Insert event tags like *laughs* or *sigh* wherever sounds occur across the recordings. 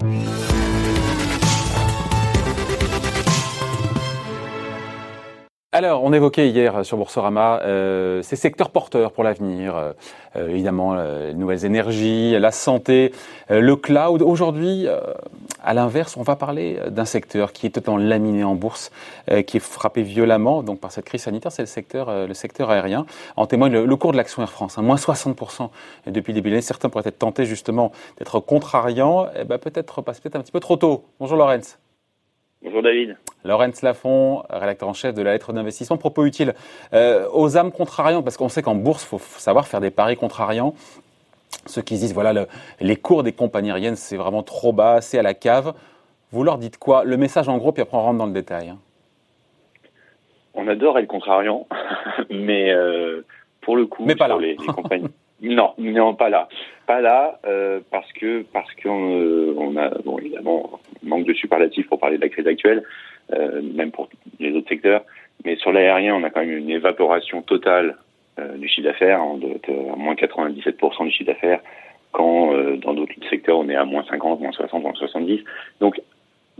Bye. Alors, on évoquait hier sur Boursorama euh, ces secteurs porteurs pour l'avenir, euh, euh, évidemment les nouvelles énergies, la santé, le cloud. Aujourd'hui, à l'inverse, on va parler d'un secteur qui est totalement laminé en bourse, qui est frappé violemment donc par cette crise sanitaire, c'est le secteur, le secteur aérien. En témoigne le, cours de l'action Air France, hein, moins 60% depuis le début de. Certains pourraient être tentés justement d'être contrariants. Eh ben, peut-être passer peut-être un petit peu trop tôt. Bonjour Lorenz. Bonjour David. Laurence Lafont, rédacteur en chef de la lettre d'investissement. Propos utile euh, aux âmes contrariantes, parce qu'on sait qu'en bourse, il faut savoir faire des paris contrariants. Ceux qui disent, voilà, les cours des compagnies aériennes, c'est vraiment trop bas, c'est à la cave. Vous leur dites quoi? Le message en gros, puis après on rentre dans le détail. Hein. On adore être contrariant, *laughs* mais euh, pour le coup, mais pas les *laughs* compagnies. Non, non, pas là, pas là, euh, parce que parce qu'on euh, on a bon évidemment manque de superlatifs pour parler de la crise actuelle, euh, même pour les autres secteurs, mais sur l'aérien, on a quand même une évaporation totale euh, du chiffre d'affaires, on doit être à moins 97% du chiffre d'affaires, quand euh, dans d'autres secteurs on est à moins 50, moins 60, moins 70. Donc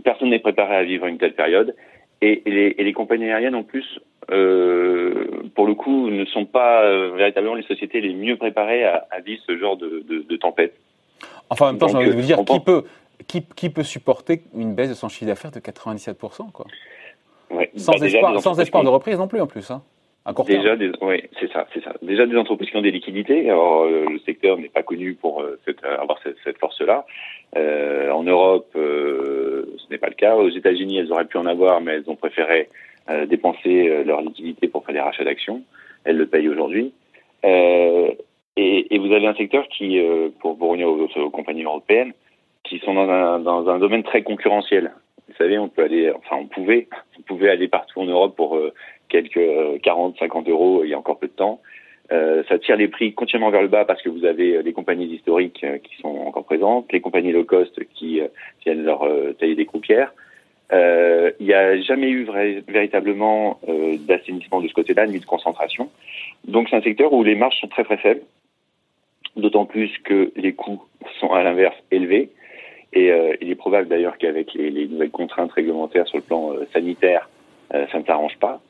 personne n'est préparé à vivre une telle période, et, et, les, et les compagnies aériennes en plus euh, pour le coup, ne sont pas euh, véritablement les sociétés les mieux préparées à, vivre ce genre de, de, tempête. Enfin, en même temps, j'ai envie de vous dire, qui peut, qui, qui, peut supporter une baisse de son chiffre d'affaires de 97% quoi? Sans, bah, espoir, sans espoir de reprise non plus, en plus. Hein Déjà, des, oui, c'est ça, c'est ça. Déjà des entreprises qui ont des liquidités. Alors, euh, le secteur n'est pas connu pour cette, avoir cette, cette force-là. Euh, en Europe, ce n'est pas le cas. Aux États-Unis, elles auraient pu en avoir, mais elles ont préféré euh, dépenser euh, leur liquidité pour faire des rachats d'actions. Elles le payent aujourd'hui. Euh, et, et, vous avez un secteur qui, pour, revenir aux, aux, compagnies européennes, qui sont dans un, dans un domaine très concurrentiel. Vous savez, on peut aller, enfin, on pouvait, *laughs* on pouvait aller partout en Europe pour quelques 40, 50 euros il y a encore peu de temps. Euh, ça tire les prix continuellement vers le bas parce que vous avez les compagnies historiques qui sont encore présentes, les compagnies low cost qui viennent leur tailler des croupières. Euh, il n'y a jamais eu véritablement euh, d'assainissement de ce côté-là, ni de concentration. Donc c'est un secteur où les marges sont très très faibles, d'autant plus que les coûts sont à l'inverse élevés. Et euh, il est probable d'ailleurs qu'avec les, les, nouvelles contraintes réglementaires sur le plan euh, sanitaire, euh, ça ne s'arrange pas.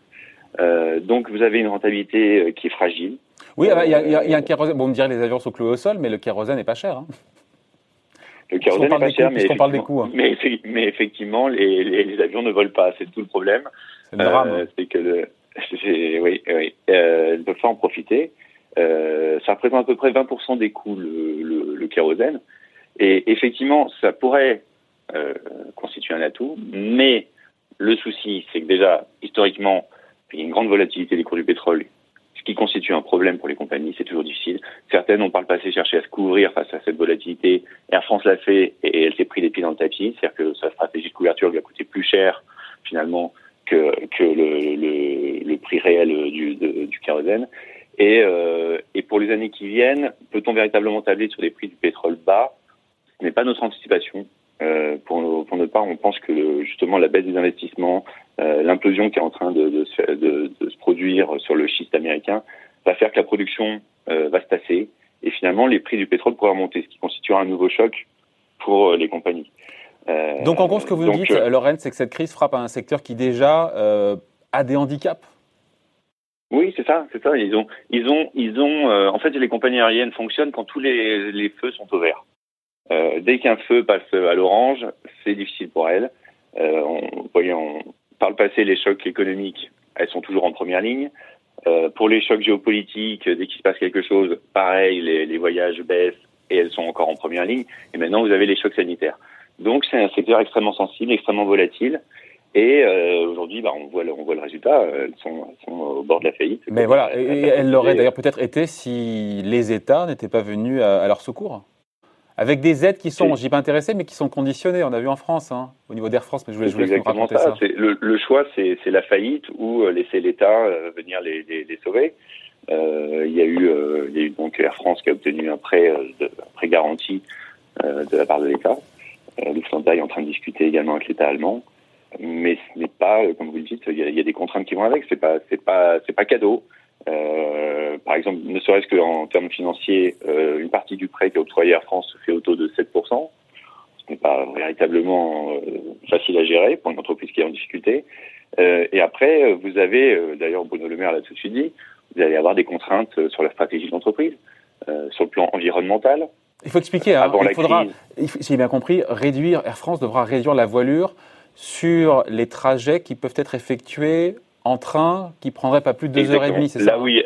donc vous avez une rentabilité qui est fragile. Oui, il y, a, y, a, y a un kérosène. Bon, on me dirait les avions sont cloués au sol, mais le kérosène n'est pas cher. Hein. Le kérosène n'est pas cher, mais, parle des coûts, hein. mais, mais, effectivement, les, les, les, avions ne volent pas. C'est tout le problème. C'est le drame. C'est que le, oui, oui, euh, ne peuvent pas en profiter. Ça représente à peu près 20% des coûts le, le, le, kérosène. Et effectivement, ça pourrait euh, constituer un atout, mais le souci, c'est que déjà, historiquement, il y a une grande volatilité des cours du pétrole ce qui constitue un problème pour les compagnies, c'est toujours difficile. Certaines ont par le passé cherché à se couvrir face à cette volatilité. Air France l'a fait et elle s'est pris les pieds dans le tapis. C'est-à-dire que sa stratégie de couverture lui a coûté plus cher finalement que, que le, prix réel du, kérosène. Euh, et pour les années qui viennent, peut-on véritablement tabler sur des prix du pétrole bas? Ce n'est pas notre anticipation. Euh, pour, pour notre part, on pense que justement la baisse des investissements, euh, l'implosion qui est en train de, de, de, de, se produire sur le schiste américain, va faire que la production euh, va se tasser et finalement les prix du pétrole pourraient remonter, ce qui constituera un nouveau choc pour les compagnies. donc en gros, ce que vous dites, Lorraine, c'est que cette crise frappe à un secteur qui déjà a des handicaps. Oui, c'est ça, c'est ça. Ils ont, ils ont, ils ont. en fait, les compagnies aériennes fonctionnent quand tous les, les feux sont au vert. Euh, dès qu'un feu passe à l'orange, c'est difficile pour elles. Euh, on, voyons, par le passé, les chocs économiques, elles sont toujours en première ligne. Euh, pour les chocs géopolitiques, dès qu'il se passe quelque chose, pareil, les, les, voyages baissent et elles sont encore en première ligne. Et maintenant, vous avez les chocs sanitaires. Donc, c'est un secteur extrêmement sensible, extrêmement volatile. Et euh, aujourd'hui, bah, on, voit le, on voit le résultat. Elles sont, elles sont au bord de la faillite. Mais voilà, et, et *laughs* elles l'auraient d'ailleurs peut-être été si les États n'étaient pas venus à, à leur secours. Avec des aides qui sont, j'y pas intéressé, mais qui sont conditionnées. On a vu en France, hein, au niveau d'Air France, mais je voulais, je voulais vous raconter ça. ça. Le, le, choix, c'est la faillite ou euh, laisser l'État euh, venir les, les, les sauver. Euh, il y a eu, euh, il y a eu donc Air France qui a obtenu un prêt, de, un prêt garanti de la part de l'État. Lufthansa est en train de discuter également avec l'État allemand, mais ce n'est pas, comme vous le dites, il y, a, il y a des contraintes qui vont avec. C'est pas, c'est pas, c'est pas cadeau. Euh, par exemple, ne serait-ce qu'en termes financiers, euh, une partie du prêt qui est octroyé à France se fait au taux de 7%. n'est pas véritablement facile à gérer pour une entreprise qui est en difficulté. et après, vous avez, d'ailleurs Bruno Le Maire l'a tout de suite dit, vous allez avoir des contraintes sur la stratégie de l'entreprise, sur le plan environnemental. Il faut expliquer, hein, il faudra, si j'ai bien compris, réduire, Air France devra réduire la voilure sur les trajets qui peuvent être effectués en train qui prendrait pas plus de deux heures et demie, c'est ça? là où, il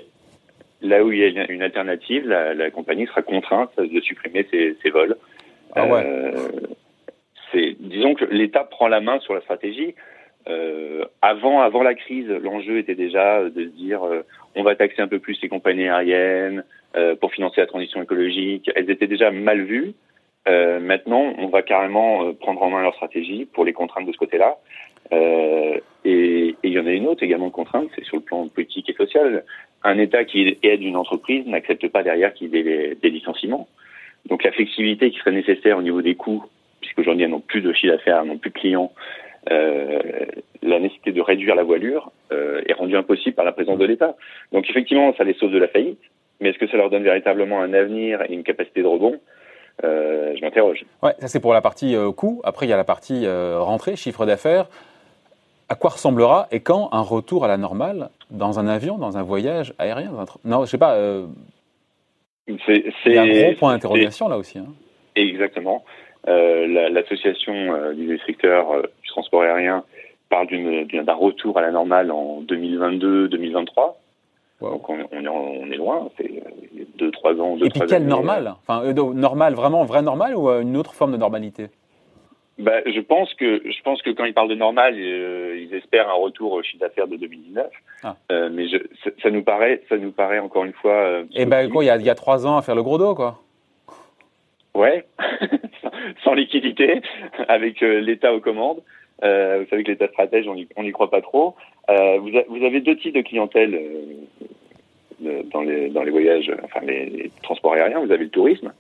là où il y a une alternative, la, compagnie sera contrainte de supprimer ses, vols. Ah ouais. Euh, c'est, disons que l'État prend la main sur la stratégie. Euh, avant, avant la crise, l'enjeu était déjà de se dire euh, on va taxer un peu plus les compagnies aériennes pour financer la transition écologique. Elles étaient déjà mal vues. Maintenant, on va carrément prendre en main leur stratégie pour les contraindre de ce côté-là. Et, il y en a une autre également de contrainte, c'est sur le plan politique et social. Un État qui aide une entreprise n'accepte pas derrière qu'il y ait des, licenciements. Donc la flexibilité qui serait nécessaire au niveau des coûts, puisqu'aujourd'hui elles n'ont plus de chiffre d'affaires, elles n'ont plus de clients, euh, la nécessité de réduire la voilure euh, est rendue impossible par la présence de l'État. Donc effectivement, ça les sauve de la faillite, mais est-ce que ça leur donne véritablement un avenir et une capacité de rebond? Euh, Je m'interroge. Ouais, ça c'est pour la partie coût. Après, il y a la partie rentrée, chiffre d'affaires à quoi ressemblera et quand un retour à la normale dans un avion, dans un voyage aérien Non, je sais pas. Euh... C'est un gros point d'interrogation là aussi. Hein. Exactement. Euh, L'association euh, du secteur euh, du transport aérien parle d'un retour à la normale en 2022-2023. Donc on, on, est, on, est, loin, c'est 2-3 ans. Deux, Et puis quelle normale? enfin, Normal, vraiment vrai normal ou une autre forme de normalité? Bah, je pense que je pense que quand ils parlent de normal, euh, ils espèrent un retour au chiffre d'affaires de 2019. Ah. Euh, mais je, ça, nous paraît, ça nous paraît encore une fois. Euh, Et eh ben quoi, il y a, il y a trois ans à faire le gros dos, quoi. Ouais, *laughs* sans liquidité, avec euh, l'État aux commandes. Euh, vous savez que l'État stratège, on n'y croit pas trop. Vous, vous, avez deux types de clientèle dans les dans les voyages, enfin les, les transports aériens. Vous avez le tourisme.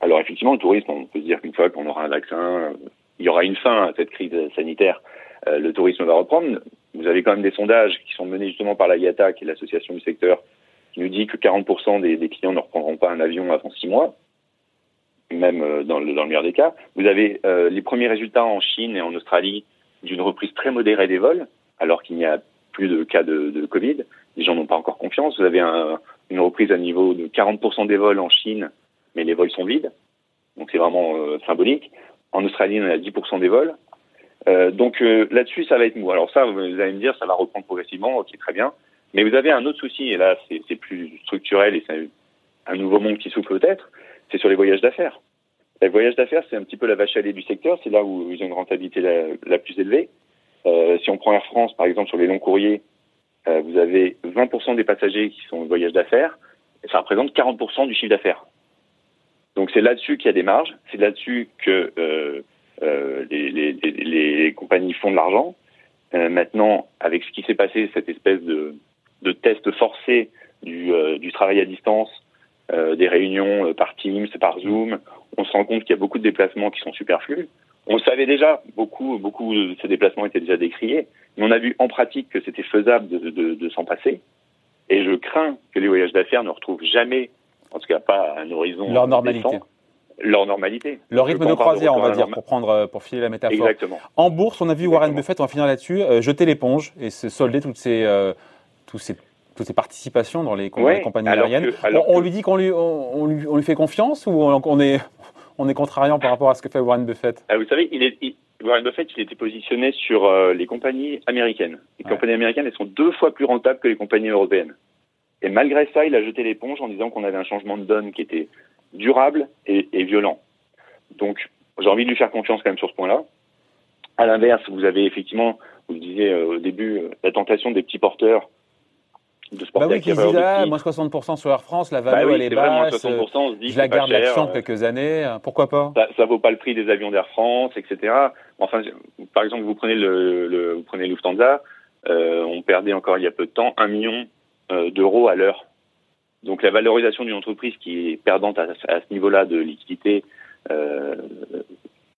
Alors effectivement, le tourisme, on peut se dire qu'une fois qu'on aura un vaccin, il y aura une fin à cette crise sanitaire. Euh, le tourisme va reprendre. Vous avez quand même des sondages qui sont menés justement par la IATA, qui est l'association du secteur, qui nous dit que 40% des, clients ne reprendront pas un avion avant six mois, même euh, dans, le, dans le meilleur des cas. Vous avez euh, les premiers résultats en Chine et en Australie d'une reprise très modérée des vols, alors qu'il n'y a plus de cas de, Covid. Les gens n'ont pas encore confiance. Vous avez un, une reprise à niveau de 40% des vols en Chine, mais les vols sont vides. Donc c'est vraiment symbolique. En Australie, on à 10% des vols. Euh, donc euh, là-dessus, ça va être mou. Alors ça, vous allez me dire, ça va reprendre progressivement, ok, très bien. Mais vous avez un autre souci, et là, c'est plus structurel et c'est un nouveau monde qui souffle peut-être, c'est sur les voyages d'affaires. Les voyages d'affaires, c'est un petit peu la vache à lait du secteur, c'est là où ils ont une rentabilité la, plus élevée. Euh, si on prend Air France, par exemple, sur les longs courriers, euh, vous avez 20% des passagers qui sont en voyage d'affaires, ça représente 40% du chiffre d'affaires. Donc c'est là-dessus qu'il y a des marges, c'est là-dessus que euh, euh, les, compagnies font de l'argent. Euh, maintenant, avec ce qui s'est passé, cette espèce de, test forcé du, travail à distance, des réunions par Teams, par Zoom, on se rend compte qu'il y a beaucoup de déplacements qui sont superflus. On savait déjà, beaucoup, beaucoup de ces déplacements étaient déjà décriés, mais on a vu en pratique que c'était faisable de s'en passer. Et je crains que les voyages d'affaires ne retrouvent jamais en tout cas pas un horizon. Leur normalité. Leur normalité. Leur rythme de croisière, on va dire, pour prendre, euh, pour filer la métaphore. Exactement. En bourse, on a vu Warren Buffett, on va finir là-dessus, euh, jeter l'éponge et se solder toutes ces, euh, tous ces toutes ces participations dans les, compagnies aériennes. on, lui dit qu'on lui, on, lui, on lui fait confiance ou on, est, *laughs* on est contrariant par rapport à ce que fait Warren Buffett? Ah, Vous savez, il est, Warren Buffett, il était positionné sur les compagnies américaines. Les compagnies américaines, elles sont deux fois plus rentables que les compagnies européennes. Et malgré ça, il a jeté l'éponge en disant qu'on avait un changement de donne qui était durable et, et violent. Donc, j'ai envie de lui faire confiance quand même sur ce point-là. À l'inverse, vous avez effectivement, vous le disiez euh, au début, euh, la tentation des petits porteurs de sport bah oui, qui disent, ah, moins 60% sur Air France, la valeur bah elle est, basse, je la garde l'action euh, quelques années, pourquoi pas? Ça, ça vaut pas le prix des avions d'Air France, etc. Enfin, par exemple, vous prenez le, le vous prenez Lufthansa, euh, on perdait encore il y a peu de temps un million d'euros à l'heure. Donc la valorisation d'une entreprise qui est perdante à, ce niveau-là de liquidité, euh,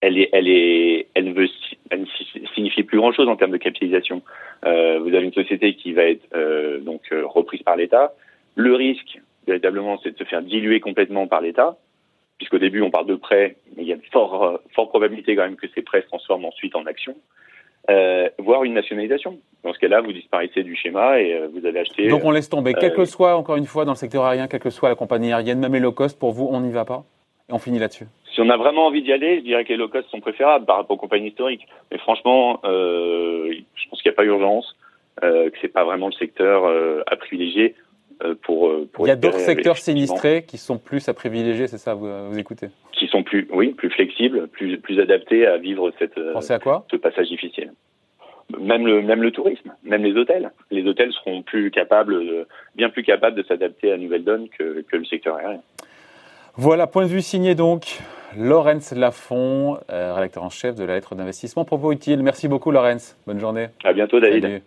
elle ne veut, elle signifie plus grand-chose en termes de capitalisation. Euh, vous avez une société qui va être euh, donc euh, reprise par l'État. Le risque, véritablement, c'est de se faire diluer complètement par l'État, puisqu'au début on parle de prêts, mais il y a fort, fort probabilité quand même que ces prêts se transforment ensuite en actions. Euh, voire une nationalisation. Dans ce cas-là, vous disparaissez du schéma et euh, vous avez acheté. Donc on laisse tomber. Quel que soit, encore une fois, dans le secteur aérien, quelle que soit la compagnie aérienne, même les low cost, pour vous, on n'y va pas Et on finit là-dessus Si on a vraiment envie d'y aller, je dirais que les low cost sont préférables par rapport aux compagnies historiques. Mais franchement, euh, je pense qu'il n'y a pas urgence, euh, que c'est pas vraiment le secteur à privilégier. Pour, pour, Il y a d'autres secteurs sinistrés qui sont plus à privilégier, c'est ça, vous, vous écoutez Qui sont plus, oui, plus flexibles, plus, plus adaptés à vivre cette, Pensez à quoi ce passage difficile même le même le tourisme, même les hôtels. Les hôtels seront plus capables, bien plus capables de s'adapter à nouvelle donne que, que, le secteur aérien. Voilà, point de vue signé donc. Laurence Lafont, euh, rédacteur en chef de la lettre d'investissement Propos Utile. Merci beaucoup Laurence. Bonne journée. À bientôt David. Salut.